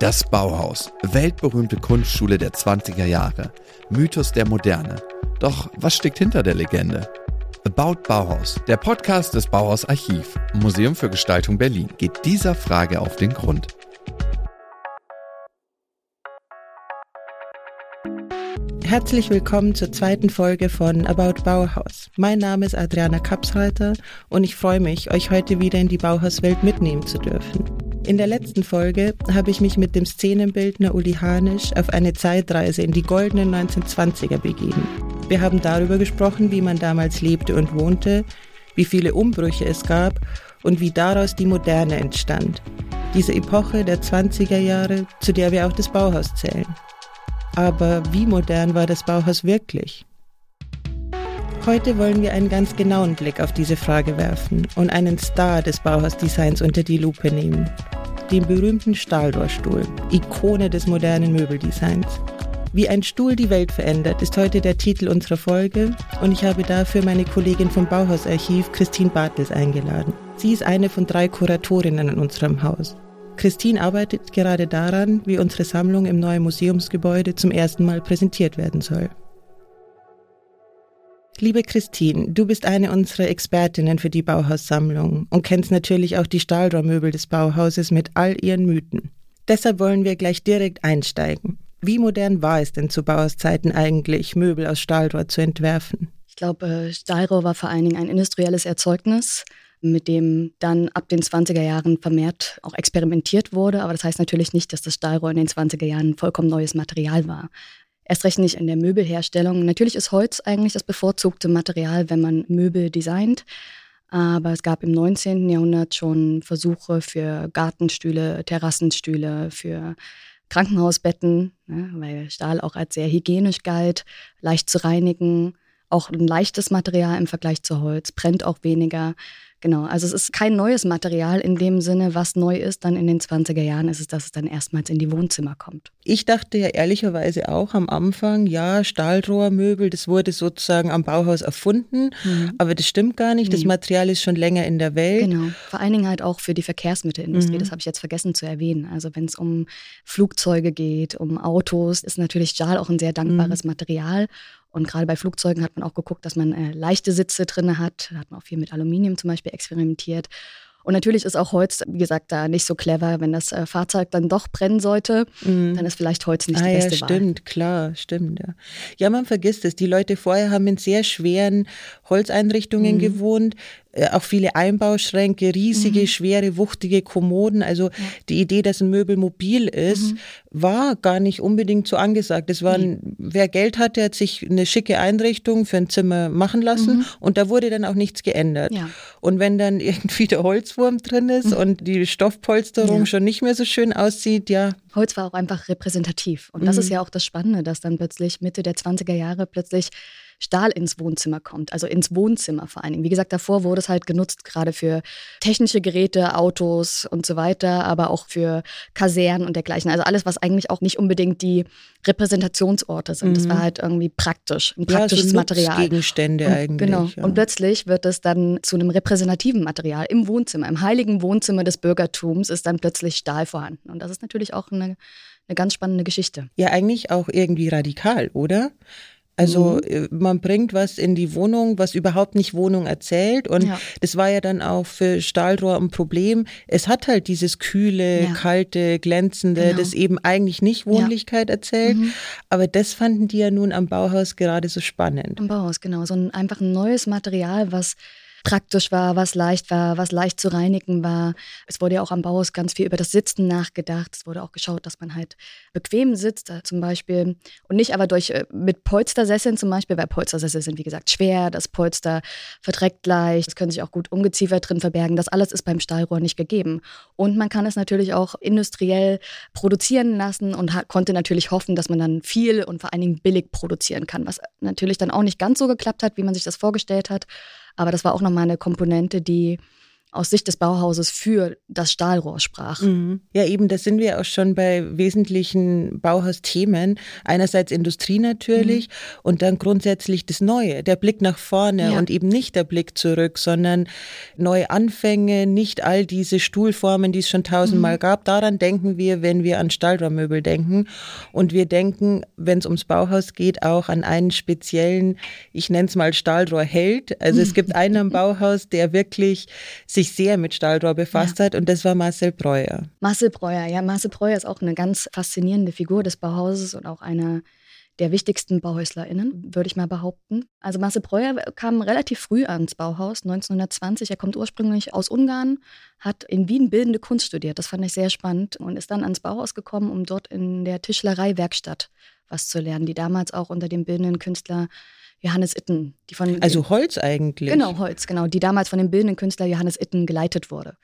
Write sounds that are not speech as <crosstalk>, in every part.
Das Bauhaus, weltberühmte Kunstschule der 20er Jahre, Mythos der Moderne. Doch was steckt hinter der Legende? About Bauhaus, der Podcast des Bauhaus Archiv, Museum für Gestaltung Berlin, geht dieser Frage auf den Grund. Herzlich willkommen zur zweiten Folge von About Bauhaus. Mein Name ist Adriana Kapsreiter und ich freue mich, euch heute wieder in die Bauhauswelt mitnehmen zu dürfen. In der letzten Folge habe ich mich mit dem Szenenbildner Uli Hanisch auf eine Zeitreise in die goldenen 1920er begeben. Wir haben darüber gesprochen, wie man damals lebte und wohnte, wie viele Umbrüche es gab und wie daraus die Moderne entstand. Diese Epoche der 20er Jahre, zu der wir auch das Bauhaus zählen. Aber wie modern war das Bauhaus wirklich? Heute wollen wir einen ganz genauen Blick auf diese Frage werfen und einen Star des Bauhausdesigns unter die Lupe nehmen den berühmten Stahlrohrstuhl, Ikone des modernen Möbeldesigns. Wie ein Stuhl die Welt verändert, ist heute der Titel unserer Folge und ich habe dafür meine Kollegin vom Bauhausarchiv, Christine Bartels, eingeladen. Sie ist eine von drei Kuratorinnen in unserem Haus. Christine arbeitet gerade daran, wie unsere Sammlung im neuen Museumsgebäude zum ersten Mal präsentiert werden soll. Liebe Christine, du bist eine unserer Expertinnen für die Bauhaussammlung und kennst natürlich auch die Stahlrohrmöbel des Bauhauses mit all ihren Mythen. Deshalb wollen wir gleich direkt einsteigen. Wie modern war es denn zu Bauhauszeiten eigentlich, Möbel aus Stahlrohr zu entwerfen? Ich glaube, äh, Stahlrohr war vor allen Dingen ein industrielles Erzeugnis, mit dem dann ab den 20er Jahren vermehrt auch experimentiert wurde. Aber das heißt natürlich nicht, dass das Stahlrohr in den 20er Jahren vollkommen neues Material war. Erst recht nicht in der Möbelherstellung. Natürlich ist Holz eigentlich das bevorzugte Material, wenn man Möbel designt. Aber es gab im 19. Jahrhundert schon Versuche für Gartenstühle, Terrassenstühle, für Krankenhausbetten, ne, weil Stahl auch als sehr hygienisch galt, leicht zu reinigen, auch ein leichtes Material im Vergleich zu Holz, brennt auch weniger. Genau, also es ist kein neues Material in dem Sinne, was neu ist, dann in den 20er Jahren ist es, dass es dann erstmals in die Wohnzimmer kommt. Ich dachte ja ehrlicherweise auch am Anfang, ja, Stahlrohrmöbel, das wurde sozusagen am Bauhaus erfunden, mhm. aber das stimmt gar nicht, das Material ist schon länger in der Welt. Genau, vor allen Dingen halt auch für die Verkehrsmittelindustrie, mhm. das habe ich jetzt vergessen zu erwähnen. Also wenn es um Flugzeuge geht, um Autos, ist natürlich Stahl auch ein sehr dankbares mhm. Material und gerade bei Flugzeugen hat man auch geguckt, dass man äh, leichte Sitze drin hat. Da hat man auch viel mit Aluminium zum Beispiel experimentiert. Und natürlich ist auch Holz, wie gesagt, da nicht so clever. Wenn das äh, Fahrzeug dann doch brennen sollte, mhm. dann ist vielleicht Holz nicht ah, die beste ja, stimmt, Wahl. klar, stimmt. Ja. ja, man vergisst es. Die Leute vorher haben in sehr schweren Holzeinrichtungen mhm. gewohnt. Äh, auch viele Einbauschränke, riesige, mhm. schwere, wuchtige Kommoden. Also ja. die Idee, dass ein Möbel mobil ist, mhm. war gar nicht unbedingt so angesagt. Es waren, nee. wer Geld hatte, hat sich eine schicke Einrichtung für ein Zimmer machen lassen mhm. und da wurde dann auch nichts geändert. Ja. Und wenn dann <laughs> irgendwie der Holzwurm drin ist mhm. und die Stoffpolsterung ja. schon nicht mehr so schön aussieht, ja. Holz war auch einfach repräsentativ. Und das ist mhm. ja auch das Spannende, dass dann plötzlich Mitte der 20er Jahre plötzlich Stahl ins Wohnzimmer kommt, also ins Wohnzimmer vor allen Dingen. Wie gesagt, davor wurde es halt genutzt, gerade für technische Geräte, Autos und so weiter, aber auch für Kasernen und dergleichen. Also alles, was eigentlich auch nicht unbedingt die Repräsentationsorte sind. Mhm. Das war mhm. halt irgendwie praktisch, ein praktisches ja, so Material. Gegenstände und, eigentlich. Genau. Ja. Und plötzlich wird es dann zu einem repräsentativen Material im Wohnzimmer, im heiligen Wohnzimmer des Bürgertums ist dann plötzlich Stahl vorhanden. Und das ist natürlich auch eine, eine ganz spannende Geschichte. Ja, eigentlich auch irgendwie radikal, oder? Also mhm. Äh, man bringt was in die Wohnung, was überhaupt nicht Wohnung erzählt. Und ja. das war ja dann auch für Stahlrohr ein Problem. Es hat halt dieses kühle, ja. kalte, glänzende, genau. das eben eigentlich nicht Wohnlichkeit ja. erzählt. Mhm. Aber das fanden die ja nun am Bauhaus gerade so spannend. Am Bauhaus, genau. So ein einfach ein neues Material, was praktisch war, was leicht war, was leicht zu reinigen war. Es wurde ja auch am Bauhaus ganz viel über das Sitzen nachgedacht. Es wurde auch geschaut, dass man halt bequem sitzt, äh, zum Beispiel. Und nicht aber durch äh, mit Polstersesseln zum Beispiel, weil Polstersessel sind, wie gesagt, schwer. Das Polster verträgt leicht. Es können sich auch gut Ungeziefer drin verbergen. Das alles ist beim Stahlrohr nicht gegeben. Und man kann es natürlich auch industriell produzieren lassen und konnte natürlich hoffen, dass man dann viel und vor allen Dingen billig produzieren kann, was natürlich dann auch nicht ganz so geklappt hat, wie man sich das vorgestellt hat. Aber das war auch nochmal eine Komponente, die aus Sicht des Bauhauses für das Stahlrohr sprach. Mhm. Ja, eben, da sind wir auch schon bei wesentlichen Bauhausthemen. Einerseits Industrie natürlich mhm. und dann grundsätzlich das Neue, der Blick nach vorne ja. und eben nicht der Blick zurück, sondern neue Anfänge, nicht all diese Stuhlformen, die es schon tausendmal mhm. gab. Daran denken wir, wenn wir an Stahlrohrmöbel denken. Und wir denken, wenn es ums Bauhaus geht, auch an einen speziellen, ich nenne es mal Stahlrohrheld. Also es gibt einen am <laughs> Bauhaus, der wirklich sich sehr mit Stahlrohr befasst ja. hat und das war Marcel Breuer. Marcel Breuer, ja, Marcel Breuer ist auch eine ganz faszinierende Figur des Bauhauses und auch eine der wichtigsten BauhäuslerInnen, würde ich mal behaupten. Also Marcel Breuer kam relativ früh ans Bauhaus, 1920. Er kommt ursprünglich aus Ungarn, hat in Wien bildende Kunst studiert. Das fand ich sehr spannend und ist dann ans Bauhaus gekommen, um dort in der Tischlerei-Werkstatt was zu lernen, die damals auch unter dem bildenden Künstler Johannes Itten, die von also Holz eigentlich. Genau, Holz, genau, die damals von dem bildenden Künstler Johannes Itten geleitet wurde.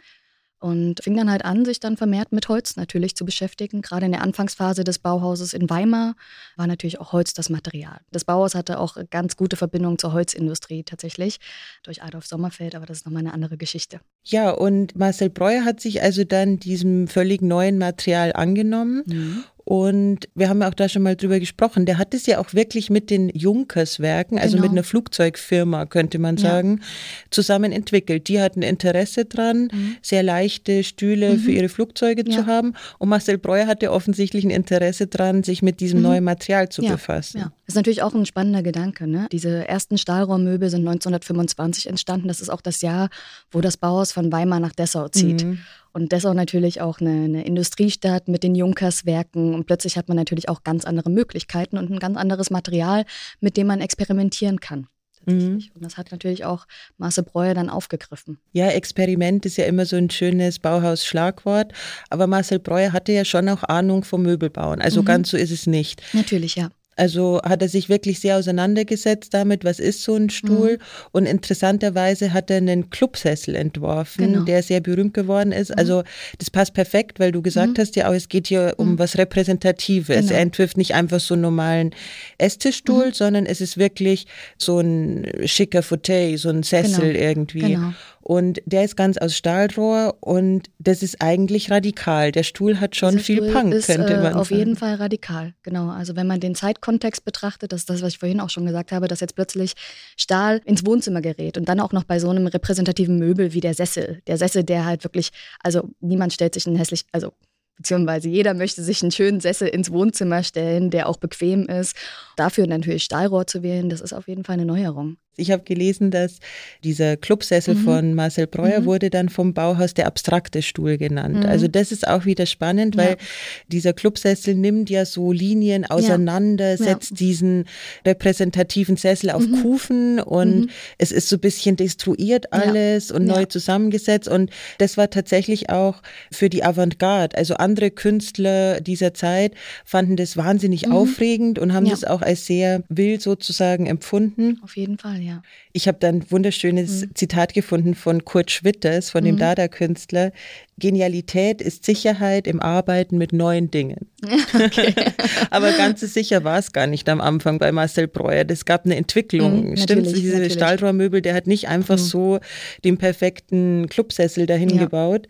Und fing dann halt an, sich dann vermehrt mit Holz natürlich zu beschäftigen. Gerade in der Anfangsphase des Bauhauses in Weimar war natürlich auch Holz das Material. Das Bauhaus hatte auch ganz gute Verbindungen zur Holzindustrie tatsächlich durch Adolf Sommerfeld, aber das ist nochmal eine andere Geschichte. Ja, und Marcel Breuer hat sich also dann diesem völlig neuen Material angenommen mhm. Und wir haben ja auch da schon mal drüber gesprochen. Der hat es ja auch wirklich mit den Junkerswerken, also genau. mit einer Flugzeugfirma, könnte man sagen, ja. zusammen entwickelt. Die hatten Interesse dran, mhm. sehr leichte Stühle mhm. für ihre Flugzeuge ja. zu haben. Und Marcel Breuer hatte offensichtlich ein Interesse dran, sich mit diesem mhm. neuen Material zu ja. befassen. Ja. Das ist natürlich auch ein spannender Gedanke. Ne? Diese ersten Stahlrohrmöbel sind 1925 entstanden. Das ist auch das Jahr, wo das Bauhaus von Weimar nach Dessau zieht. Und Dessau natürlich auch eine, eine, Industriestadt mit den Junkerswerken. Und plötzlich hat man natürlich auch ganz andere Möglichkeiten und ein ganz anderes Material, mit dem man experimentieren kann. Mhm. Und das hat natürlich auch Marce Breuer dann aufgegriffen. Ja, Experiment ist ja immer so ein schönes Bauhaus-Schlagwort. Aber Marcel Breuer hatte ja schon auch Ahnung vom Möbelbauen. Also mhm. ganz so ist es nicht. Natürlich, ja. Also hat er sich wirklich sehr auseinandergesetzt damit, was ist so ein Stuhl. Mhm. Und interessanterweise hat er einen Clubsessel entworfen, genau. der sehr berühmt geworden ist. Mhm. Also das passt perfekt, weil du gesagt mhm. hast ja auch, es geht hier um mhm. was Repräsentatives. Genau. Er entwirft nicht einfach so einen normalen Esstischstuhl, mhm. sondern es ist wirklich so ein schicker Fauteuil, so ein Sessel genau. irgendwie. Genau. Und der ist ganz aus Stahlrohr und das ist eigentlich radikal. Der Stuhl hat schon Dieser viel Stuhl Punk, ist, könnte äh, man äh, Auf sagen. jeden Fall radikal, genau. Also wenn man den Zeitkontext betrachtet, das ist das, was ich vorhin auch schon gesagt habe, dass jetzt plötzlich Stahl ins Wohnzimmer gerät und dann auch noch bei so einem repräsentativen Möbel wie der Sessel. Der Sessel, der halt wirklich, also niemand stellt sich einen hässlich, also beziehungsweise jeder möchte sich einen schönen Sessel ins Wohnzimmer stellen, der auch bequem ist. Dafür natürlich Stahlrohr zu wählen, das ist auf jeden Fall eine Neuerung. Ich habe gelesen, dass dieser Clubsessel mhm. von Marcel Breuer mhm. wurde dann vom Bauhaus der abstrakte Stuhl genannt. Mhm. Also das ist auch wieder spannend, weil ja. dieser Clubsessel nimmt ja so Linien auseinander, ja. setzt ja. diesen repräsentativen Sessel auf mhm. Kufen und mhm. es ist so ein bisschen destruiert alles und neu zusammengesetzt. Und das war tatsächlich auch für die Avantgarde. Also andere Künstler dieser Zeit fanden das wahnsinnig mhm. aufregend und haben das auch als sehr wild sozusagen empfunden. Auf jeden Fall ja. Ich habe da ein wunderschönes mhm. Zitat gefunden von Kurt Schwitters, von dem mhm. Dada-Künstler. Genialität ist Sicherheit im Arbeiten mit neuen Dingen. <laughs> Okay. <laughs> Aber ganz so sicher war es gar nicht am Anfang bei Marcel Breuer. Das gab eine Entwicklung. Mhm, Stimmt, diese natürlich. Stahlrohrmöbel, der hat nicht einfach mhm. so den perfekten Clubsessel dahin ja. gebaut,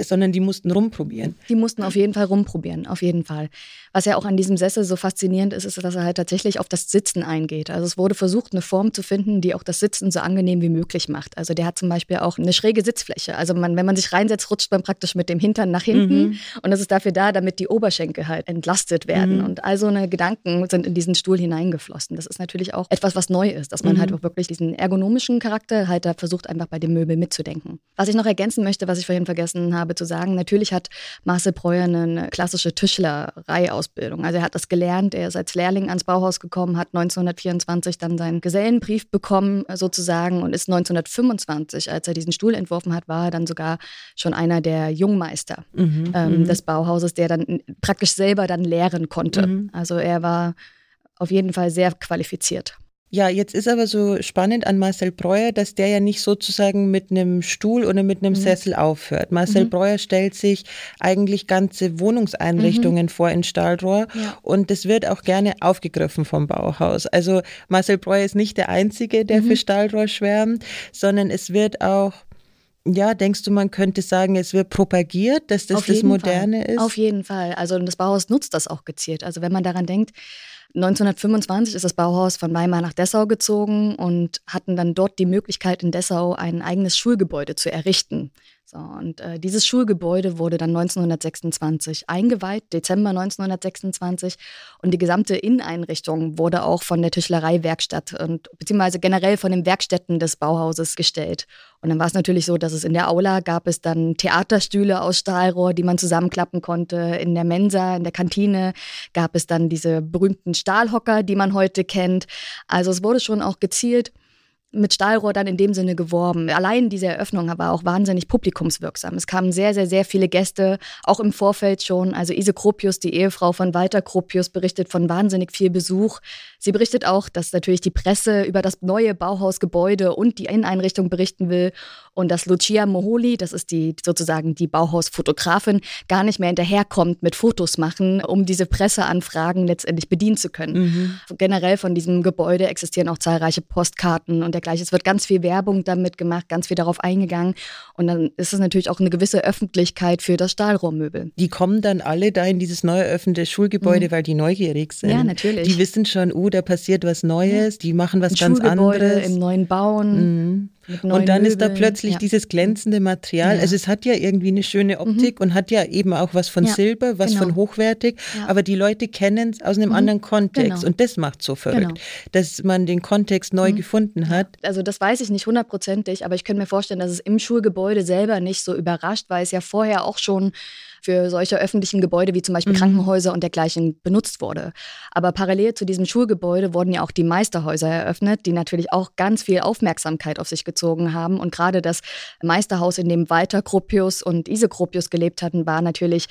sondern die mussten rumprobieren. Die mussten auf jeden Fall rumprobieren, auf jeden Fall. Was ja auch an diesem Sessel so faszinierend ist, ist, dass er halt tatsächlich auf das Sitzen eingeht. Also es wurde versucht, eine Form zu finden, die auch das Sitzen so angenehm wie möglich macht. Also der hat zum Beispiel auch eine schräge Sitzfläche. Also man, wenn man sich reinsetzt, rutscht man praktisch mit dem Hintern nach hinten. Mhm. Und das ist dafür da, damit die Oberschenkel halt entlastet werden. Mhm. Und all so eine Gedanken sind in diesen Stuhl hineingeflossen. Das ist natürlich auch etwas, was neu ist, dass man halt mhm. halt auch wirklich diesen ergonomischen Charakter halt da versucht, einfach bei dem Möbel mitzudenken. Was ich noch ergänzen möchte, was ich vorhin vergessen habe zu sagen, natürlich hat Marcel Breuer eine klassische Tischlerei aus Ausbildung. Also er hat das gelernt, er ist als Lehrling ans Bauhaus gekommen, hat 1924 dann seinen Gesellenbrief bekommen sozusagen und ist 1925, als er diesen Stuhl entworfen hat, war er dann sogar schon einer der Jungmeister mhm, ähm, mhm. des Bauhauses, der dann praktisch selber dann lehren konnte. Mhm. Also er war auf jeden Fall sehr qualifiziert. Ja, jetzt ist aber so spannend an Marcel Breuer, dass der ja nicht sozusagen mit einem Stuhl oder mit einem mhm. Sessel aufhört. Marcel mhm. Breuer stellt sich eigentlich ganze Wohnungseinrichtungen mhm. vor in Stahlrohr ja. und das wird auch gerne aufgegriffen vom Bauhaus. Also Marcel Breuer ist nicht der Einzige, der für mhm. Stahlrohr schwärmt, sondern es wird auch Ja, denkst du, man könnte sagen, es wird propagiert, dass das das Moderne Fall. ist? Auf jeden Fall. Also das Bauhaus nutzt das auch gezielt. Also wenn man daran denkt, 1925 ist das Bauhaus von Weimar nach Dessau gezogen und hatten dann dort die Möglichkeit, in Dessau ein eigenes Schulgebäude zu errichten. So, und äh, dieses Schulgebäude wurde dann 1926 eingeweiht, Dezember 1926. Und die gesamte Inneneinrichtung wurde auch von der Tischlereiwerkstatt und beziehungsweise generell von den Werkstätten des Bauhauses gestellt. Und dann war es natürlich so, dass es in der Aula gab es dann Theaterstühle aus Stahlrohr, die man zusammenklappen konnte. In der Mensa, in der Kantine gab es dann diese berühmten Stahlhocker, die man heute kennt. Also es wurde schon auch gezielt mit Stahlrohr dann in dem Sinne geworben. Allein diese Eröffnung war auch wahnsinnig publikumswirksam. Es kamen sehr, sehr, sehr viele Gäste, auch im Vorfeld schon. Also Ise Kropius, die Ehefrau von Walter Kropius, berichtet von wahnsinnig viel Besuch. Sie berichtet auch, dass natürlich die Presse über das neue Bauhausgebäude und die Inneneinrichtung berichten will und dass Lucia Moholi, das ist die sozusagen die Bauhausfotografin, gar nicht mehr hinterherkommt mit Fotos machen, um diese Presseanfragen letztendlich bedienen zu können. Mhm. Generell von diesem Gebäude existieren auch zahlreiche Postkarten und dergleichen. Es wird ganz viel Werbung damit gemacht, ganz viel darauf eingegangen und dann ist es natürlich auch eine gewisse Öffentlichkeit für das Stahlrohrmöbel. Die kommen dann alle da in dieses neu eröffnete Schulgebäude, mhm. weil die neugierig sind. Ja, natürlich. Die wissen schon, oh, da passiert was Neues, ja. die machen was Ein ganz Schulgebäude anderes. im neuen Bauen. Mhm. Und dann Möbeln. ist da plötzlich ja. dieses glänzende Material. Ja. Also es hat ja irgendwie eine schöne Optik mhm. und hat ja eben auch was von ja. Silber, was genau. von hochwertig. Aber die Leute kennen es aus einem mhm. anderen Kontext. Genau. Und das macht so verrückt, genau. dass man den Kontext neu mhm. gefunden hat. Also das weiß ich nicht hundertprozentig, aber ich könnte mir vorstellen, dass es im Schulgebäude selber nicht so überrascht, weil es ja vorher auch schon für solche öffentlichen Gebäude wie zum Beispiel mhm. Krankenhäuser und dergleichen benutzt wurde. Aber parallel zu diesem Schulgebäude wurden ja auch die Meisterhäuser eröffnet, die natürlich auch ganz viel Aufmerksamkeit auf sich gezogen haben. Und gerade das Meisterhaus, in dem Walter Gropius und Ise Gropius gelebt hatten, war natürlich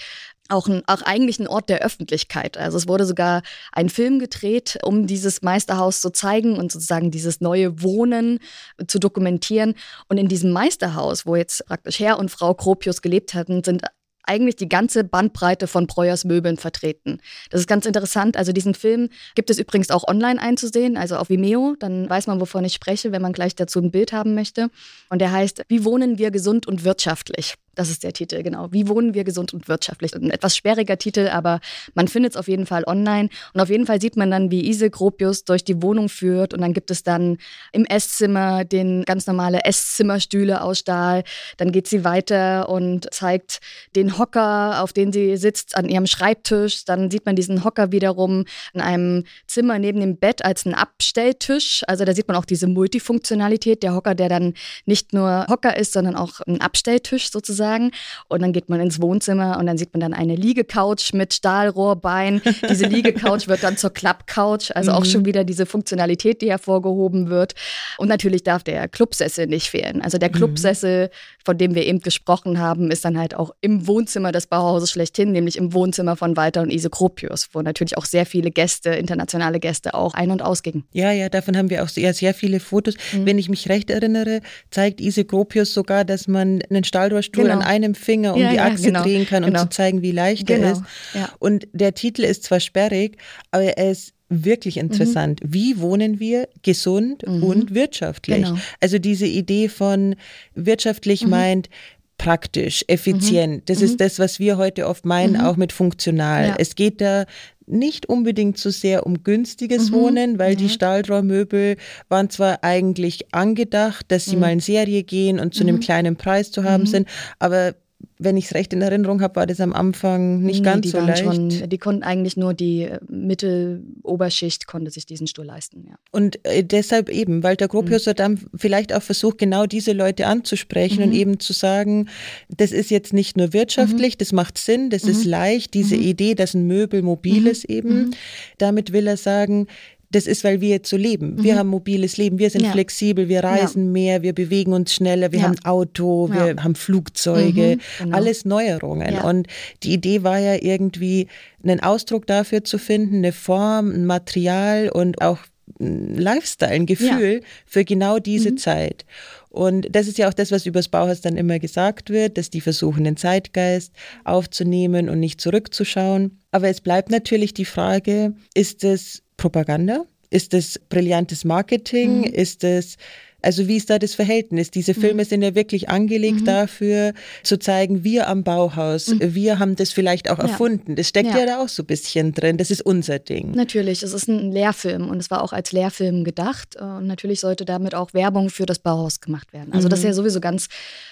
auch, ein, auch eigentlich ein Ort der Öffentlichkeit. Also es wurde sogar ein Film gedreht, um dieses Meisterhaus zu zeigen und sozusagen dieses neue Wohnen zu dokumentieren. Und in diesem Meisterhaus, wo jetzt praktisch Herr und Frau Gropius gelebt hatten, sind eigentlich die ganze Bandbreite von Breuers Möbeln vertreten. Das ist ganz interessant. Also diesen Film gibt es übrigens auch online einzusehen, also auf Vimeo. Dann weiß man, wovon ich spreche, wenn man gleich dazu ein Bild haben möchte. Und der heißt, wie wohnen wir gesund und wirtschaftlich? Das ist der Titel, genau. Wie wohnen wir gesund und wirtschaftlich? Ein etwas sperriger Titel, aber man findet es auf jeden Fall online. Und auf jeden Fall sieht man dann, wie Ise Gropius durch die Wohnung führt. Und dann gibt es dann im Esszimmer den ganz normale Esszimmerstühle aus Stahl. Dann geht sie weiter und zeigt den Hocker, auf den sie sitzt, an ihrem Schreibtisch. Dann sieht man diesen Hocker wiederum in einem Zimmer neben dem Bett als einen Abstelltisch. Also da sieht man auch diese Multifunktionalität. Der Hocker, der dann nicht nur Hocker ist, sondern auch ein Abstelltisch sozusagen sozusagen. Und dann geht man ins Wohnzimmer und dann sieht man dann eine Liegecouch mit Stahlrohrbein. Diese <laughs> Liegecouch wird dann zur Klappcouch, also mhm. auch schon wieder diese Funktionalität, die hervorgehoben wird. Und natürlich darf der Clubsessel nicht fehlen. Also der mhm. Clubsessel, von dem wir eben gesprochen haben, ist dann halt auch im Wohnzimmer des Bauhauses schlechthin, nämlich im Wohnzimmer von Walter und Ise Kropius, wo natürlich auch sehr viele Gäste, internationale Gäste auch ein- und ausgingen. Ja, ja, davon haben wir auch sehr, sehr viele Fotos. Mhm. Wenn ich mich recht erinnere, zeigt Ise Kropius sogar, dass man einen Stahlrohrstuhl genau. an einem Finger um ja, die Achse ja, genau. drehen kann, um genau. zu zeigen, wie leicht genau. er ist. Ja. Und der Titel ist zwar sperrig, aber er ist wirklich interessant. Mhm. Wie wohnen wir gesund mhm. und wirtschaftlich? Genau. Also diese Idee von wirtschaftlich mhm. meint, praktisch, effizient. Mhm. Das ist mhm. das, was wir heute oft meinen, mhm. auch mit funktional. Ja. Es geht da nicht unbedingt so sehr um günstiges mhm. Wohnen, weil mhm. die Stahlrohrmöbel waren zwar eigentlich angedacht, dass sie mhm. mal in Serie gehen und zu einem mhm. kleinen Preis zu haben mhm. sind, aber wenn ich es recht in Erinnerung habe, war das am Anfang nicht nee, ganz so leicht. Schon, die konnten eigentlich nur die äh, Mitteloberschicht konnte sich diesen Stuhl leisten. Ja. Und äh, deshalb eben, Walter Gropius mhm. hat dann vielleicht auch versucht, genau diese Leute anzusprechen mhm. und eben zu sagen, das ist jetzt nicht nur wirtschaftlich, mhm. das macht Sinn, das ist mhm. leicht, diese mhm. Idee, dass ein Möbel mobil ist eben. Damit will er sagen, das ist, weil wir jetzt so leben. Mhm. Wir haben mobiles Leben, wir sind ja. flexibel, wir reisen ja. mehr, wir bewegen uns schneller, wir ja. haben Auto, wir haben Flugzeuge, mhm, genau. alles Neuerungen. Und die Idee war ja irgendwie, einen Ausdruck dafür zu finden, eine Form, ein Material und auch Lifestyle, ein Gefühl für genau diese mhm. Zeit. Und das ist ja auch das, was übers Bauhaus dann immer gesagt wird, dass die versuchen, den Zeitgeist aufzunehmen und nicht zurückzuschauen. Aber es bleibt natürlich die Frage, ist es Propaganda? Ist es brillantes Marketing? Mhm. Ist es Also wie ist da das Verhältnis? Diese mhm. Filme mhm. sind ja wirklich angelegt mhm. dafür, zu zeigen, wir am Bauhaus, mhm. wir haben das vielleicht auch ja. erfunden. Das steckt ja. ja. da auch so ein bisschen drin. Das ist unser Ding. Natürlich, es ist ein Lehrfilm und es war auch als Lehrfilm gedacht. Und natürlich sollte damit auch Werbung für das Bauhaus gemacht werden. Also das ist ja mhm. sowieso ganz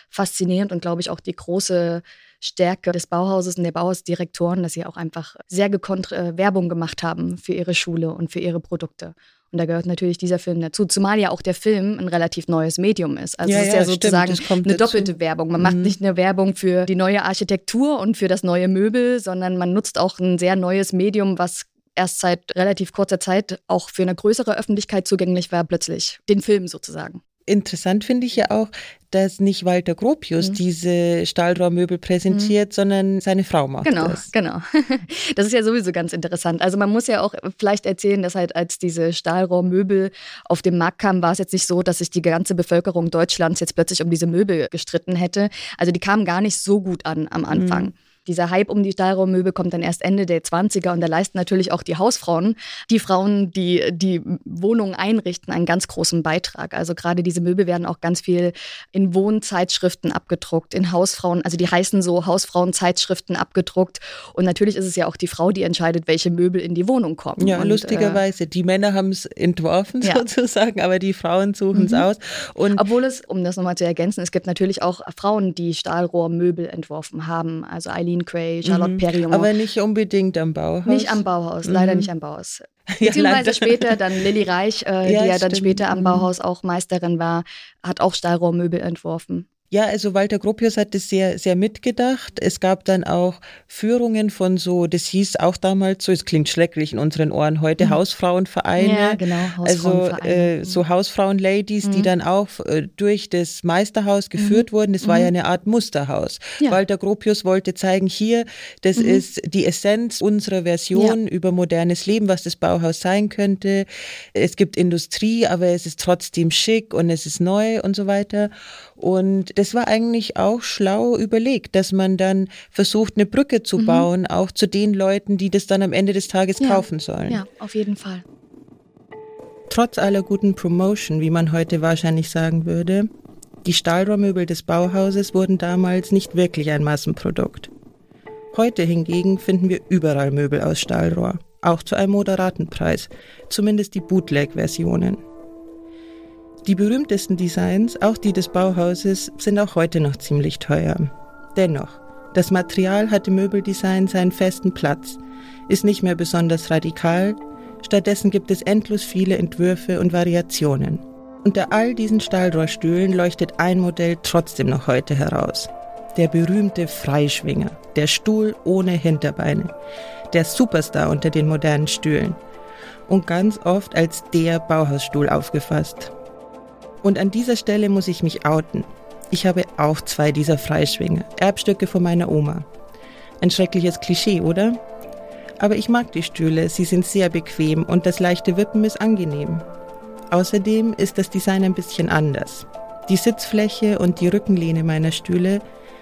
faszinierend und glaube ich auch die große Stärke des Bauhauses und der Bauhausdirektoren, dass sie auch einfach sehr gekonnt äh, Werbung gemacht haben für ihre Schule und für ihre Produkte. Und da gehört natürlich dieser Film dazu, zumal ja auch der Film ein relativ neues Medium ist. Also ja, es ist ja, ja sozusagen eine doppelte dazu. Werbung. Man mhm. macht nicht eine Werbung für die neue Architektur und für das neue Möbel, sondern man nutzt auch ein sehr neues Medium, was erst seit relativ kurzer Zeit auch für eine größere Öffentlichkeit zugänglich war, plötzlich. Den Film sozusagen interessant finde ich ja auch, dass nicht Walter Gropius mhm. diese Stahlrohrmöbel präsentiert, mhm. sondern seine Frau macht genau, das. Genau, <laughs> Das ist ja sowieso ganz interessant. Also man muss ja auch vielleicht erzählen, dass halt als diese Stahlrohrmöbel auf den Markt kamen, war es jetzt nicht so, dass sich die ganze Bevölkerung Deutschlands jetzt plötzlich um diese Möbel gestritten hätte. Also die kamen gar nicht so gut an am Anfang. Mhm dieser Hype um die Stahlraummöbel kommt dann erst Ende der 20er und da leisten natürlich auch die Hausfrauen, die Frauen, die die Wohnungen einrichten, einen ganz großen Beitrag. Also gerade diese Möbel werden auch ganz viel in Wohnzeitschriften abgedruckt, in Hausfrauen, also die heißen so Hausfrauenzeitschriften abgedruckt. Und natürlich ist es ja auch die Frau, die entscheidet, welche Möbel in die Wohnung kommen. Ja, und, lustigerweise. Äh, die Männer haben es entworfen <laughs> ja. sozusagen, aber die Frauen suchen es mhm. aus. Und Obwohl es, um das nochmal zu ergänzen, es gibt natürlich auch Frauen, die Stahlrohrmöbel entworfen haben. Also Eileen Eileen Cray, Charlotte mhm. Perriand. Aber nicht unbedingt am Bauhaus. Nicht am Bauhaus, mhm. leider nicht am Bauhaus. <laughs> Beziehungsweise ja, später dann Lilly Reich, äh, ja, die ja dann später am mhm. Bauhaus auch Meisterin war, hat auch Stahlrohrmöbel entworfen. Ja, also Walter Gropius hat das sehr, sehr mitgedacht. Es gab dann auch Führungen von so, das hieß auch damals so, es klingt schrecklich in unseren Ohren heute, mhm. Hausfrauenvereine. Ja, genau, Hausfrauenvereine. Also äh, so Hausfrauenladies, mhm. die dann auch äh, durch das Meisterhaus geführt mhm. wurden. Das war ja mhm. eine Art Musterhaus. Ja. Walter Gropius wollte zeigen, hier, das mhm. ist die Essenz unserer Version ja. über modernes Leben, was das Bauhaus sein könnte. Es gibt Industrie, aber es ist trotzdem schick und es ist neu und so weiter. Und das war eigentlich auch schlau überlegt, dass man dann versucht, eine Brücke zu mhm. bauen, auch zu den Leuten, die das dann am Ende des Tages ja. kaufen sollen. Ja, auf jeden Fall. Trotz aller guten Promotion, wie man heute wahrscheinlich sagen würde, die Stahlrohrmöbel des Bauhauses wurden damals nicht wirklich ein Massenprodukt. Heute hingegen finden wir überall Möbel aus Stahlrohr, auch zu einem moderaten Preis, zumindest die Bootleg-Versionen. Die berühmtesten Designs, auch die des Bauhauses, sind auch heute noch ziemlich teuer. Dennoch, das Material hat im Möbeldesign seinen festen Platz, ist nicht mehr besonders radikal, stattdessen gibt es endlos viele Entwürfe und Variationen. Unter all diesen Stahlrohrstühlen leuchtet ein Modell trotzdem noch heute heraus. Der berühmte Freischwinger, der Stuhl ohne Hinterbeine, der Superstar unter den modernen Stühlen und ganz oft als der Bauhausstuhl aufgefasst. Und an dieser Stelle muss ich mich outen. Ich habe auch zwei dieser Freischwinge, Erbstücke von meiner Oma. Ein schreckliches Klischee, oder? Aber ich mag die Stühle, sie sind sehr bequem und das leichte Wippen ist angenehm. Außerdem ist das Design ein bisschen anders. Die Sitzfläche und die Rückenlehne meiner Stühle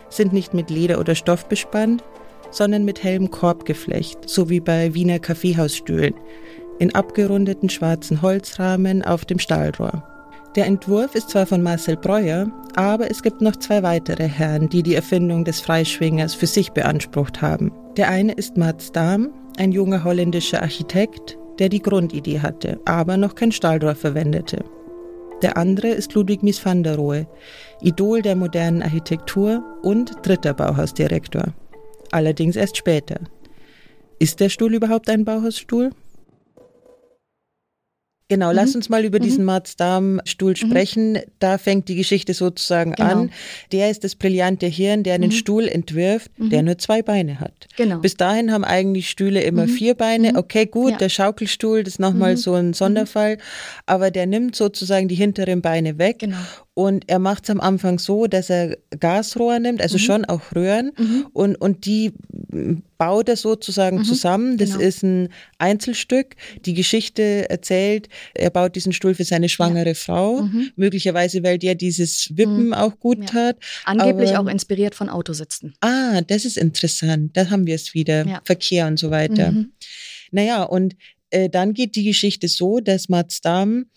sind nicht mit Leder oder Stoff bespannt, sondern mit hellem Korbgeflecht, so wie bei Wiener Kaffeehausstühlen, in abgerundeten schwarzen Holzrahmen auf dem Stahlrohr. Der Entwurf ist zwar von Marcel Breuer, aber es gibt noch zwei weitere Herren, die die Erfindung des Freischwingers für sich beansprucht haben. Der eine ist Mats Dahm, ein junger holländischer Architekt, der die Grundidee hatte, aber noch kein Stahlrohr verwendete. Der andere ist Ludwig Mies van der Rohe, Idol der modernen Architektur und dritter Bauhausdirektor. Allerdings erst später. Ist der Stuhl überhaupt ein Bauhausstuhl? Genau, mhm. lass uns mal über mhm. diesen Marz-Darm-Stuhl mhm. sprechen. Da fängt die Geschichte sozusagen genau. an. Der ist das brillante Hirn, der einen mhm. Stuhl entwirft, der mhm. nur zwei Beine hat. Genau. Bis dahin haben eigentlich Stühle immer mhm. vier Beine. Okay, gut, ja. der Schaukelstuhl, das ist nochmal so ein Sonderfall. Aber der nimmt sozusagen die hinteren Beine weg genau. Und er macht es am Anfang so, dass er Gasrohr nimmt, also mhm. schon auch Röhren, mhm. und, und die baut er sozusagen mhm. zusammen. Das genau. ist ein Einzelstück. Die Geschichte erzählt, er baut diesen Stuhl für seine schwangere ja. Frau, mhm. möglicherweise, weil der dieses Wippen mhm. auch gut ja. hat. Angeblich Aber, auch inspiriert von Autositzen. Ah, das ist interessant. Da haben wir es wieder. Ja. Verkehr und so weiter. Mhm. Naja, und äh, dann geht die Geschichte so, dass Mats Damm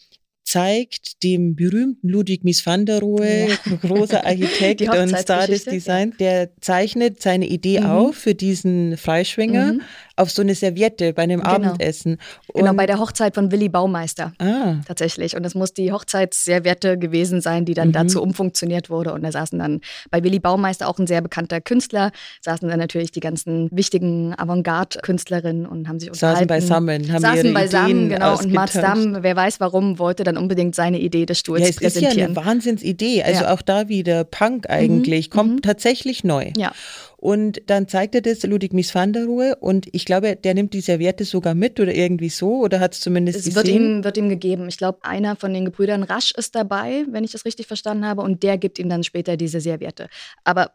zeigt dem berühmten Ludwig Mies van der Rohe, ja. großer <laughs> Architekt und Star des Designs, der zeichnet seine Idee mhm. auf für diesen Freischwinger. Mhm auf so eine Serviette bei einem genau. Abendessen. Und genau, bei der Hochzeit von Willy Baumeister. Ah. Tatsächlich. Und es muss die Hochzeitsserviette gewesen sein, die dann mhm. dazu umfunktioniert wurde. Und da saßen dann bei Willy Baumeister auch ein sehr bekannter Künstler, saßen dann natürlich die ganzen wichtigen Avantgarde-Künstlerinnen und haben sich unterhalten. Saßen beisammen, haben saßen ihre beisammen, Ideen genau. Und Mats Damm, wer weiß warum, wollte dann unbedingt seine Idee des Stuhls ja, es präsentieren. ist ja eine Wahnsinnsidee. Also ja. auch da wieder Punk eigentlich, mhm. kommt mhm. tatsächlich neu. Ja. Und dann zeigt er das Ludwig Mies van der Rohe und ich glaube, der nimmt die Serviette sogar mit oder irgendwie so oder hat es zumindest es. Wird ihm, wird ihm gegeben. Ich glaube, einer von den Gebrüdern Rasch ist dabei, wenn ich das richtig verstanden habe und der gibt ihm dann später diese Serviette. Aber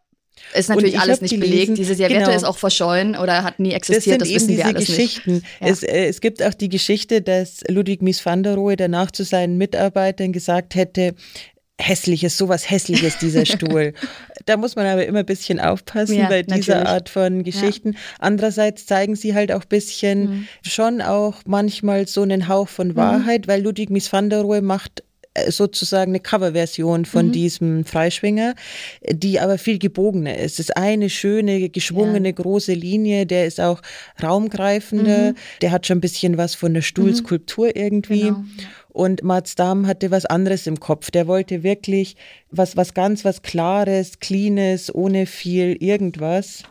ist natürlich alles nicht gelesen, belegt. Diese Serviette genau. ist auch verschollen oder hat nie existiert. Das, sind das wissen eben wir alles Geschichten. nicht. Ja. Es, äh, es gibt auch die Geschichte, dass Ludwig Mies van der Rohe danach zu seinen Mitarbeitern gesagt hätte, hässliches, sowas hässliches, dieser <laughs> Stuhl. da muss man aber immer ein bisschen aufpassen ja, bei dieser natürlich. Art von Geschichten. Ja. Andererseits zeigen sie halt auch ein bisschen mhm. schon auch manchmal so einen Hauch von mhm. Wahrheit, mhm. weil Ludwig Mies van der Rohe macht äh, sozusagen eine Coverversion von mhm. diesem Freischwinger, die aber viel gebogener ist. Es ist eine schöne, geschwungene, ja. große Linie, der ist auch raumgreifender, mhm. der hat schon ein bisschen was von der Stuhlskulptur mhm. irgendwie. Genau. Und Mats Damm hatte was anderes im Kopf. Der wollte wirklich was, was ganz, was Klares, Cleanes, ohne viel irgendwas.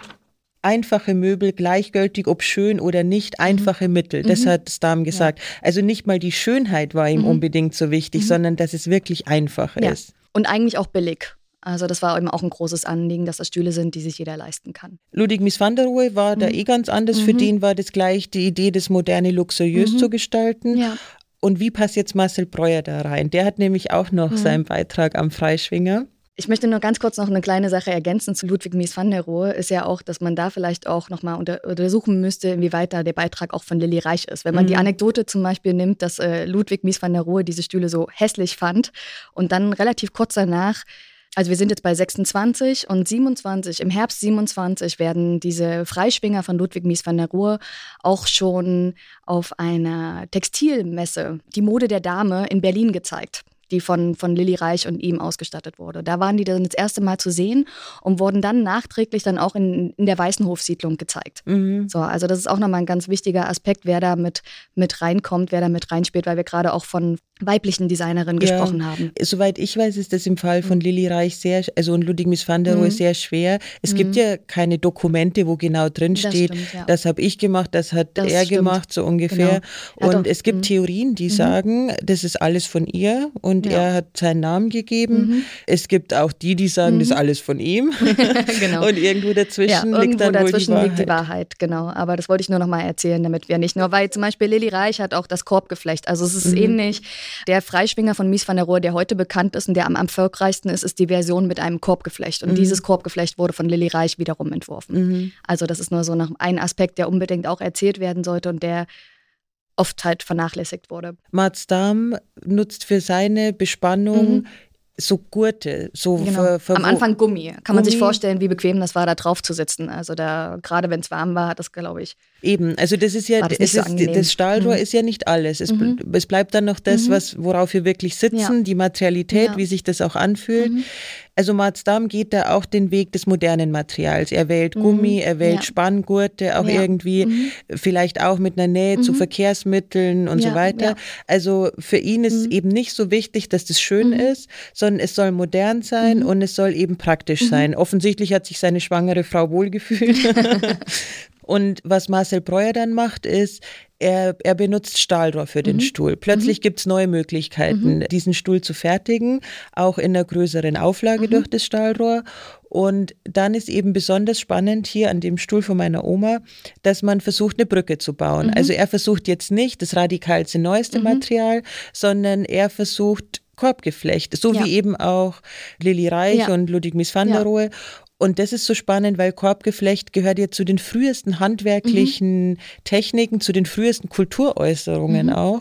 Einfache Möbel, gleichgültig, ob schön oder nicht, mhm. einfache mhm. Mittel. Das mhm. hat Stamm gesagt. Ja. Also nicht mal die Schönheit war ihm mhm. unbedingt so wichtig, mhm. sondern dass es wirklich einfach ja. ist. Und eigentlich auch billig. Also das war eben auch ein großes Anliegen, dass das Stühle sind, die sich jeder leisten kann. Ludwig Mies van der Rohe war da eh ganz anders. Für den war das gleich die Idee, das moderne luxuriös zu gestalten. Ja. Und wie passt jetzt Marcel Breuer da rein? Der hat nämlich auch noch mhm. seinen Beitrag am Freischwinger. Ich möchte nur ganz kurz noch eine kleine Sache ergänzen zu Ludwig Mies van der Rohe. Ist ja auch, dass man da vielleicht auch nochmal unter, untersuchen müsste, inwieweit da der Beitrag auch von Lilly Reich ist. Wenn man mhm. die Anekdote zum Beispiel nimmt, dass äh, Ludwig Mies van der Rohe diese Stühle so hässlich fand und dann relativ kurz danach also wir sind jetzt bei 26 und 27, im Herbst 27 werden diese Freischwinger von Ludwig Mies van der Rohe auch schon auf einer Textilmesse, die Mode der Dame in Berlin gezeigt die von, von Lilly Reich und ihm ausgestattet wurde. Da waren die dann das erste Mal zu sehen und wurden dann nachträglich dann auch in, in der Weißenhofsiedlung gezeigt. Mhm. So, also das ist auch nochmal ein ganz wichtiger Aspekt, wer da mit, mit reinkommt, wer da mit reinspielt, weil wir gerade auch von weiblichen Designerinnen ja, gesprochen haben. Soweit ich weiß, ist das im Fall von Lilly Reich sehr, also und Ludwig Miss van der Rohe mhm. sehr schwer. Es mhm. gibt ja keine Dokumente, wo genau drin steht, das, ja. das habe ich gemacht, das hat das er stimmt. gemacht, so ungefähr. Genau. Und es gibt mhm. Theorien, die mhm. sagen, das ist alles von ihr und ja. er hat seinen Namen gegeben. Mhm. Es gibt auch die, die sagen, das ist alles von ihm. <laughs> genau. Und irgendwo dazwischen ja, liegt dann dazwischen wohl die Wahrheit. liegt die Wahrheit, genau. Aber das wollte ich nur noch mal erzählen, damit wir nicht nur, weil zum Beispiel Lilly Reich hat auch das Korbgeflecht. Also es ist ähnlich. Der Freischwinger von Mies van der Rohe, der heute bekannt ist und der am erfolgreichsten ist, ist die Version mit einem Korbgeflecht. Und mhm. dieses Korbgeflecht wurde von Lilly Reich wiederum entworfen. Mhm. Also das ist nur so noch ein Aspekt, der unbedingt auch erzählt werden sollte und der oft halt vernachlässigt wurde. Mats Damm nutzt für seine Bespannung mhm so Gurte, so genau. ver, ver, am Anfang Gummi. Kann Gummi. man sich vorstellen, wie bequem das war, da drauf zu sitzen. Also da gerade wenn es warm war, hat das glaube ich. Eben, also das ist ja das, ist, so das Stahlrohr mhm. ist ja nicht alles. Es, mhm. es, bleibt dann noch das, mhm. was worauf wir wirklich sitzen, ja. die Materialität, ja. wie sich das auch anfühlt. Mhm. Also Marzdam geht da auch den Weg des modernen Materials. Er wählt mhm. Gummi, er wählt ja. Spanngurte, auch irgendwie mhm. vielleicht auch mit einer Nähe zu Verkehrsmitteln und so weiter. Also für ihn ist eben nicht so wichtig, dass das schön ist, sondern es soll modern sein und es soll eben praktisch sein. Offensichtlich hat sich seine schwangere Frau wohlgefühlt. <laughs> <laughs> Und was Marcel Breuer dann macht, ist, er, er benutzt Stahlrohr für den mhm. Stuhl. Plötzlich mhm. gibt es neue Möglichkeiten, mhm. diesen Stuhl zu fertigen, auch in einer größeren Auflage mhm. durch das Stahlrohr. Und dann ist eben besonders spannend hier an dem Stuhl von meiner Oma, dass man versucht, eine Brücke zu bauen. Mhm. Also er versucht jetzt nicht das radikalste neueste mhm. Material, sondern er versucht Korbgeflecht, so ja. wie eben auch Lilly Reich ja. und Ludwig Mies van der Rohe. Und das ist so spannend, weil Korbgeflecht gehört ja zu den frühesten handwerklichen mhm. Techniken, zu den frühesten Kulturäußerungen mhm. auch.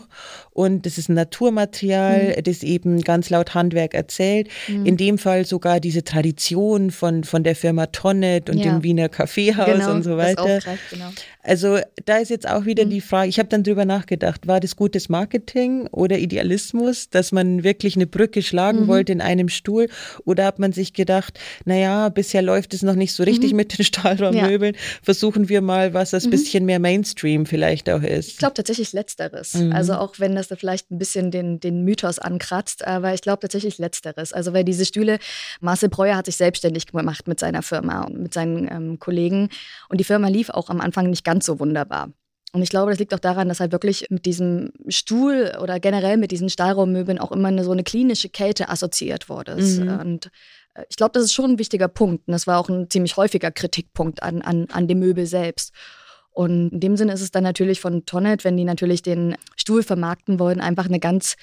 Und das ist ein Naturmaterial, mhm. das eben ganz laut Handwerk erzählt. Mhm. In dem Fall sogar diese Tradition von, von der Firma Tonnet und ja. dem Wiener Kaffeehaus genau, und so weiter. Das auch genau. Also da ist jetzt auch wieder mhm. die Frage, ich habe dann drüber nachgedacht, war das gutes Marketing oder Idealismus, dass man wirklich eine Brücke schlagen mhm. wollte in einem Stuhl? Oder hat man sich gedacht, naja, bisher läuft es noch nicht so richtig mhm. mit den <laughs> Stahlraummöbeln, ja. versuchen wir mal, was das mhm. bisschen mehr Mainstream vielleicht auch ist? Ich glaube tatsächlich Letzteres. Mhm. Also auch wenn das du vielleicht ein bisschen den, den Mythos ankratzt, aber ich glaube tatsächlich Letzteres. Also weil diese Stühle, Marcel Breuer hat sich selbstständig gemacht mit seiner Firma und mit seinen ähm, Kollegen und die Firma lief auch am Anfang nicht ganz so wunderbar. Und ich glaube, das liegt auch daran, dass halt wirklich mit diesem Stuhl oder generell mit diesen Stahlraummöbeln auch immer eine, so eine klinische Kälte assoziiert wurde. Mhm. Und äh, ich glaube, das ist schon ein wichtiger Punkt. Und das war auch ein ziemlich häufiger Kritikpunkt an, an, an dem Möbel selbst. Und in dem Sinne ist es dann natürlich von Tonnet, wenn die natürlich den Stuhl vermarkten wollen, einfach eine ganz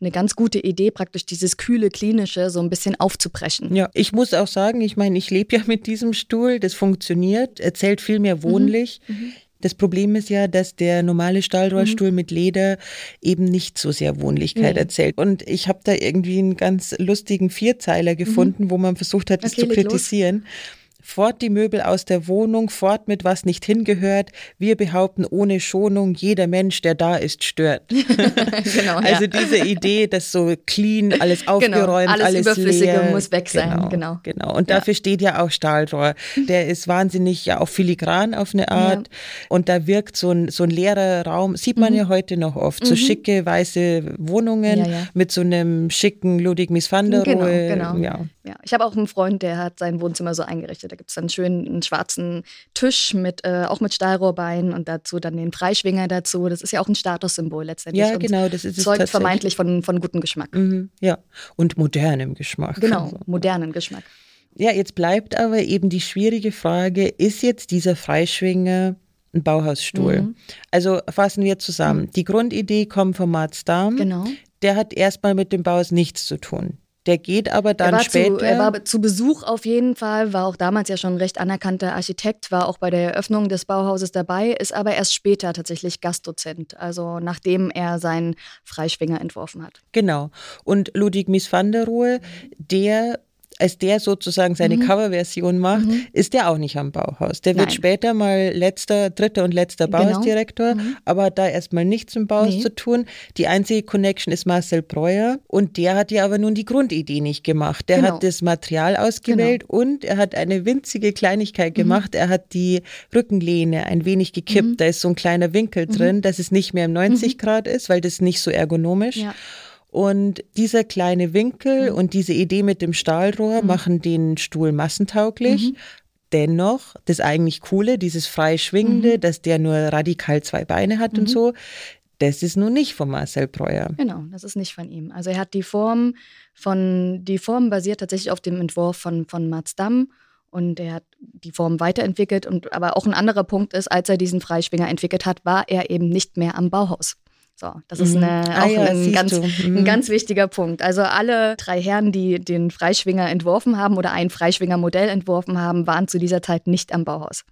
eine ganz gute Idee, praktisch dieses kühle, klinische so ein bisschen aufzubrechen. Ja, ich muss auch sagen, ich meine, ich lebe ja mit diesem Stuhl, das funktioniert, erzählt viel mehr wohnlich. Mhm. Mhm. Das Problem ist ja, dass der normale Stahlrollstuhl mhm. mit Leder eben nicht so sehr Wohnlichkeit nee. erzählt. Und ich habe da irgendwie einen ganz lustigen Vierzeiler gefunden, mhm. wo man versucht hat, das okay, zu kritisieren. Los fort die Möbel aus der Wohnung, fort mit was nicht hingehört. Wir behaupten ohne Schonung, jeder Mensch, der da ist, stört. <laughs> genau, also ja. diese Idee, dass so clean, alles genau, aufgeräumt, genau, alles, alles Überflüssige leer. muss weg sein. Genau, genau. genau. Und ja. dafür steht ja auch Stahlrohr. Der ist wahnsinnig ja auch filigran auf eine Art. Ja. Und da wirkt so ein, so ein leerer Raum, sieht man mhm. ja heute noch oft, so mhm. schicke weiße Wohnungen mit so einem schicken Ludwig Mies van der Genau, genau. Ja. Ja, ich habe auch einen Freund, der hat sein Wohnzimmer so eingerichtet. Da gibt es dann schön einen schwarzen Tisch mit äh, auch mit Stahlrohrbeinen und dazu dann den Freischwinger dazu. Das ist ja auch ein Statussymbol letztendlich. Ja, genau, das ist es zeugt vermeintlich von, von gutem Geschmack. Mhm, ja, und modernem Geschmack. Genau, also. modernen Geschmack. Ja, jetzt bleibt aber eben die schwierige Frage, ist jetzt dieser Freischwinger ein Bauhausstuhl? Mhm. Also fassen wir zusammen. Mhm. Die Grundidee kommt von Mats Darm. Genau. Der hat erstmal mit dem Bauhaus nichts zu tun. Der geht aber dann er später. Zu, er war zu Besuch auf jeden Fall, war auch damals ja schon ein recht anerkannter Architekt, war auch bei der Eröffnung des Bauhauses dabei, ist aber erst später tatsächlich Gastdozent, also nachdem er seinen Freischwinger entworfen hat. Genau. Und Ludwig Mies van der Rohe, der als der sozusagen seine mhm. Coverversion macht, mhm. ist der auch nicht am Bauhaus. Der wird Nein. später mal letzter, dritter und letzter genau. Bauhausdirektor, mhm. aber hat da erstmal nichts mit dem Bauhaus nee. zu tun. Die einzige Connection ist Marcel Breuer und der hat ja aber nun die Grundidee nicht gemacht. Der genau. hat das Material ausgewählt genau. und er hat eine winzige Kleinigkeit mhm. gemacht. Er hat die Rückenlehne ein wenig gekippt. Mhm. Da ist so ein kleiner Winkel mhm. drin, dass es nicht mehr im 90 Grad ist, weil das nicht so ergonomisch. Ja. Und dieser kleine Winkel mhm. und diese Idee mit dem Stahlrohr mhm. machen den Stuhl massentauglich. Mhm. Dennoch, das eigentlich Coole, dieses frei schwingende, mhm. dass der nur radikal zwei Beine hat und mhm. so, das ist nun nicht von Marcel Breuer. Genau, das ist nicht von ihm. Also er hat die Form von, die Form basiert tatsächlich auf dem Entwurf von, von Mats Damm und er hat die Form weiterentwickelt. Und aber auch ein anderer Punkt ist, als er diesen Freischwinger entwickelt hat, war er eben nicht mehr am Bauhaus. So, das ist mhm. eine, ah, auch ja, ein, ganz, mhm. ein ganz wichtiger Punkt. Also alle drei Herren, die den Freischwinger entworfen haben oder ein Freischwinger-Modell entworfen haben, waren zu dieser Zeit nicht am Bauhaus.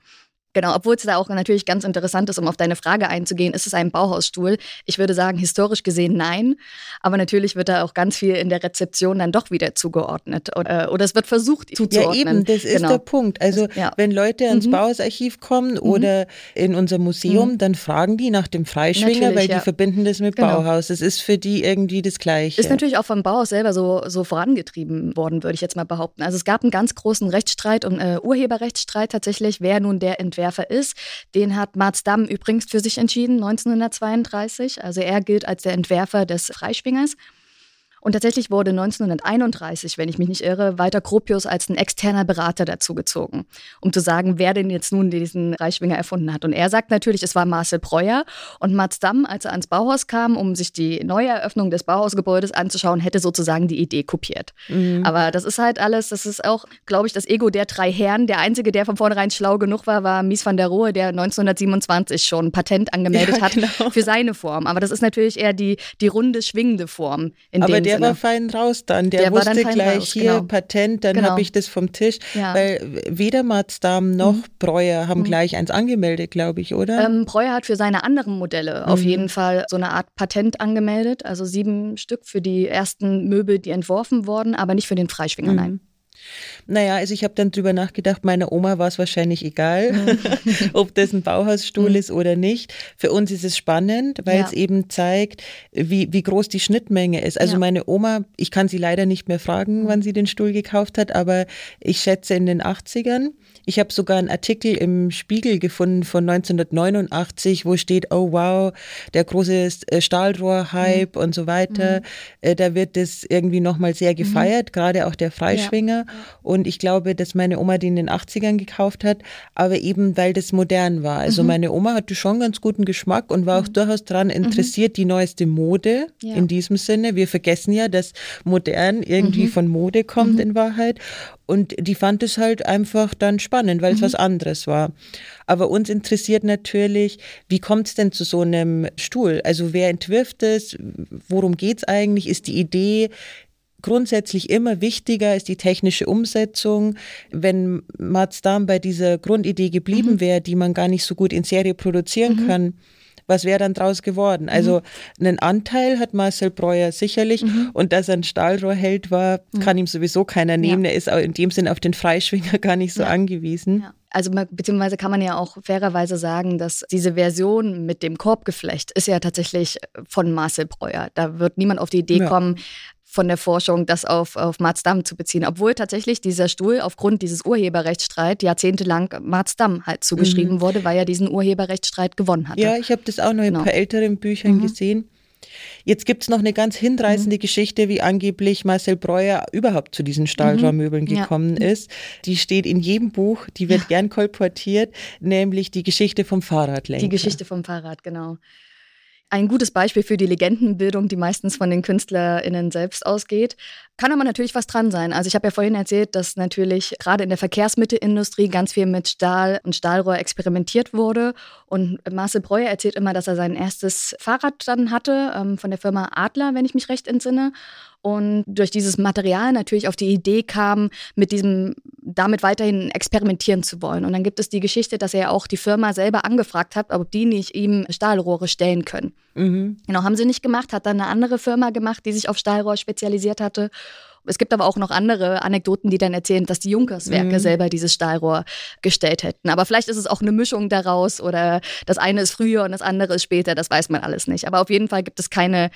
Genau, obwohl es da auch natürlich ganz interessant ist, um auf deine Frage einzugehen, ist es ein Bauhausstuhl? Ich würde sagen, historisch gesehen nein. Aber natürlich wird da auch ganz viel in der Rezeption dann doch wieder zugeordnet. Oder, oder es wird versucht zuzuordnen. Ja, eben, das ist genau. der Punkt. Also ja. wenn Leute ins mhm. Bauhausarchiv kommen mhm. oder in unser Museum, mhm. dann fragen die nach dem Freischwinger, natürlich, weil die ja. verbinden das mit genau. Bauhaus. Das ist für die irgendwie das Gleiche. Ist natürlich auch vom Bauhaus selber so, so vorangetrieben worden, würde ich jetzt mal behaupten. Also es gab einen ganz großen Rechtsstreit und äh, Urheberrechtsstreit tatsächlich, wer nun der Entwerfer Werfer ist. Den hat Marz Damm übrigens für sich entschieden, 1932. Also er gilt als der Entwerfer des Freischwingers. Und tatsächlich wurde 1931, wenn ich mich nicht irre, Walter Gropius als ein externer Berater dazugezogen, um zu sagen, wer denn jetzt nun diesen Reichschwinger erfunden hat. Und er sagt natürlich, es war Marcel Breuer. Und Mats Damm, als er ans Bauhaus kam, um sich die neue Eröffnung des Bauhausgebäudes anzuschauen, hätte sozusagen die Idee kopiert. Mhm. Aber das ist halt alles, das ist auch, glaube ich, das Ego der drei Herren. Der einzige, der von vornherein schlau genug war, war Mies van der Rohe, der 1927 schon Patent angemeldet ja, genau. hat für seine Form. Aber das ist natürlich eher die, die runde, schwingende Form. In Aber der war fein raus dann. Der, Der wusste gleich raus, hier genau. Patent, dann Genau. habe ich das vom Tisch. Ja. Weil weder Matsdam noch Mhm. Breuer haben Mhm. gleich eins angemeldet, glaube ich, oder? Ähm, Breuer hat für seine anderen Modelle auf Mhm. jeden Fall so eine Art Patent angemeldet, also sieben Stück für die ersten Möbel, die entworfen wurden, aber nicht für den Freischwinger, Mhm. nein. Naja, also ich habe dann drüber nachgedacht, meiner Oma war es wahrscheinlich egal, Mhm. <laughs> ob das ein Bauhausstuhl ist oder nicht. Für uns ist es spannend, weil Ja. es eben zeigt, wie, wie groß die Schnittmenge ist. Also Ja. Mhm. meine Oma, ich kann sie leider nicht mehr fragen, wann sie den Stuhl gekauft hat, aber ich schätze in den 80ern. Ich habe sogar einen Artikel im Spiegel gefunden von 1989, wo steht, oh wow, der große äh, Stahlrohr-Hype und so weiter. Äh, Da wird das irgendwie nochmal sehr gefeiert, gerade auch der Freischwinger. Und ich glaube, dass meine Oma den in den 80ern gekauft hat, aber eben weil das modern war. Also meine Oma hatte schon ganz guten Geschmack und war auch durchaus daran interessiert, die neueste Mode Ja. in diesem Sinne. Wir vergessen ja, dass modern irgendwie von Mode kommt in Wahrheit. Und die fand es halt einfach dann spannend, weil es was anderes war. Aber uns interessiert natürlich, wie kommt es denn zu so einem Stuhl? Also wer entwirft es? Worum geht es eigentlich? Ist die Idee grundsätzlich immer wichtiger ist die technische Umsetzung. Wenn Mazdam bei dieser Grundidee geblieben wäre, die man gar nicht so gut in Serie produzieren kann, was wäre dann draus geworden? Also einen Anteil hat Marcel Breuer sicherlich und dass er ein Stahlrohrheld war, kann ihm sowieso keiner nehmen. Er ist auch in dem Sinn auf den Freischwinger <laughs> gar nicht so Ja. angewiesen. Ja. Also beziehungsweise kann man ja auch fairerweise sagen, dass diese Version mit dem Korbgeflecht ist ja tatsächlich von Marcel Breuer. Da wird niemand auf die Idee Ja. kommen, von der Forschung das auf, auf Marsdam zu beziehen. Obwohl tatsächlich dieser Stuhl aufgrund dieses Urheberrechtsstreit jahrzehntelang Marsdam halt zugeschrieben wurde, weil er diesen Urheberrechtsstreit gewonnen hatte. Ja, ich habe das auch noch in Genau. ein paar älteren Büchern gesehen. Jetzt gibt es noch eine ganz hinreißende Geschichte, wie angeblich Marcel Breuer überhaupt zu diesen Stahlrohrmöbeln Ja. gekommen ist. Die steht in jedem Buch, die wird gern kolportiert, nämlich die Geschichte vom Fahrradlenker. Die Geschichte vom Fahrrad, genau. Ein gutes Beispiel für die Legendenbildung, die meistens von den KünstlerInnen selbst ausgeht. Kann aber natürlich was dran sein. Also ich habe ja vorhin erzählt, dass natürlich gerade in der Verkehrsmittelindustrie ganz viel mit Stahl und Stahlrohr experimentiert wurde. Und Marcel Breuer erzählt immer, dass er sein erstes Fahrrad dann hatte ähm, von der Firma Adler, wenn ich mich recht entsinne. Und durch dieses Material natürlich auf die Idee kam, mit diesem, damit weiterhin experimentieren zu wollen. Und dann gibt es die Geschichte, dass er auch die Firma selber angefragt hat, ob die nicht ihm Stahlrohre stellen können. Mhm. Genau, haben sie nicht gemacht, hat dann eine andere Firma gemacht, die sich auf Stahlrohr spezialisiert hatte. Es gibt aber auch noch andere Anekdoten, die dann erzählen, dass die Junkerswerke Mhm. selber dieses Stahlrohr gestellt hätten. Aber vielleicht ist es auch eine Mischung daraus oder das eine ist früher und das andere ist später, das weiß man alles nicht. Aber auf jeden Fall gibt es keine,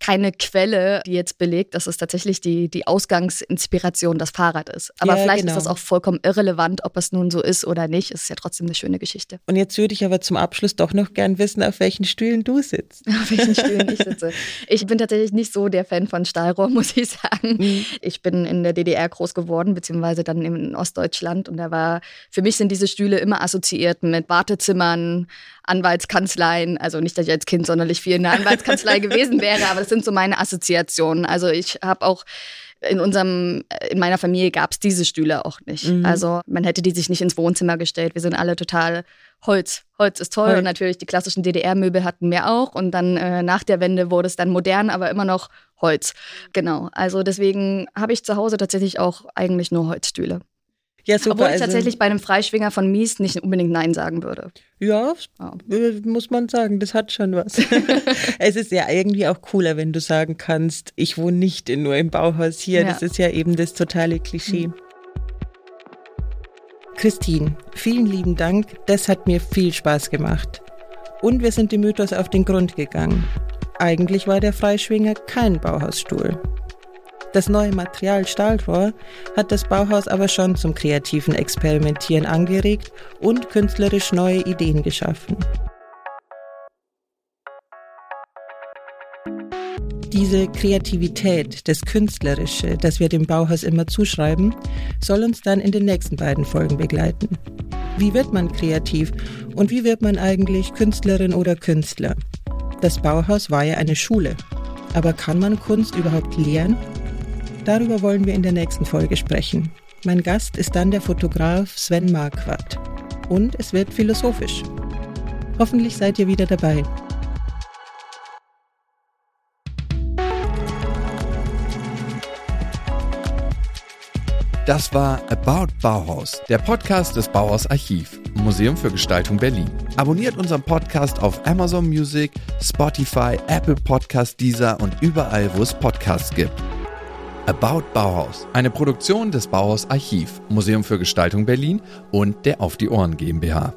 keine Quelle, die jetzt belegt, dass es tatsächlich die, die Ausgangsinspiration das Fahrrad ist. Aber Ja, vielleicht genau. ist das auch vollkommen irrelevant, ob es nun so ist oder nicht. Es ist ja trotzdem eine schöne Geschichte. Und jetzt würde ich aber zum Abschluss doch noch gern wissen, auf welchen Stühlen du sitzt. <laughs> auf welchen Stühlen ich <laughs> sitze. Ich bin tatsächlich nicht so der Fan von Stahlrohr, <laughs> muss ich sagen. Ich bin in der DDR groß geworden, beziehungsweise dann in Ostdeutschland. Und da war, für mich sind diese Stühle immer assoziiert mit Wartezimmern, Anwaltskanzleien. Also nicht, dass ich als Kind sonderlich viel in der Anwaltskanzlei <laughs> gewesen wäre, aber das sind so meine Assoziationen. Also ich habe auch in unserem, in meiner Familie gab es diese Stühle auch nicht. Mhm. Also man hätte die sich nicht ins Wohnzimmer gestellt. Wir sind alle total Holz. Holz ist toll Holz. und natürlich die klassischen DDR-Möbel hatten wir auch und dann äh, nach der Wende wurde es dann modern, aber immer noch Holz. Genau. Also deswegen habe ich zu Hause tatsächlich auch eigentlich nur Holzstühle. Ja, super. Obwohl ich also- tatsächlich bei einem Freischwinger von Mies nicht unbedingt Nein sagen würde. Ja, äh, muss man sagen, das hat schon was. <laughs> es ist ja irgendwie auch cooler, wenn du sagen kannst, ich wohne nicht in, nur im Bauhaus hier. Ja. Das ist ja eben das totale Klischee. Christine, vielen lieben Dank. Das hat mir viel Spaß gemacht. Und wir sind dem Mythos auf den Grund gegangen. Eigentlich war der Freischwinger kein Bauhausstuhl. Das neue Material Stahlrohr hat das Bauhaus aber schon zum kreativen Experimentieren angeregt und künstlerisch neue Ideen geschaffen. Diese Kreativität, das Künstlerische, das wir dem Bauhaus immer zuschreiben, soll uns dann in den nächsten beiden Folgen begleiten. Wie wird man kreativ und wie wird man eigentlich Künstlerin oder Künstler? Das Bauhaus war ja eine Schule. Aber kann man Kunst überhaupt lehren? Darüber wollen wir in der nächsten Folge sprechen. Mein Gast ist dann der Fotograf Sven Marquardt. Und es wird philosophisch. Hoffentlich seid ihr wieder dabei. Das war About Bauhaus, der Podcast des Bauhaus Archiv, Museum für Gestaltung Berlin. Abonniert unseren Podcast auf Amazon Music, Spotify, Apple Podcast, Deezer und überall, wo es Podcasts gibt. About Bauhaus, eine Produktion des Bauhaus Archiv, Museum für Gestaltung Berlin und der Auf die Ohren GmbH.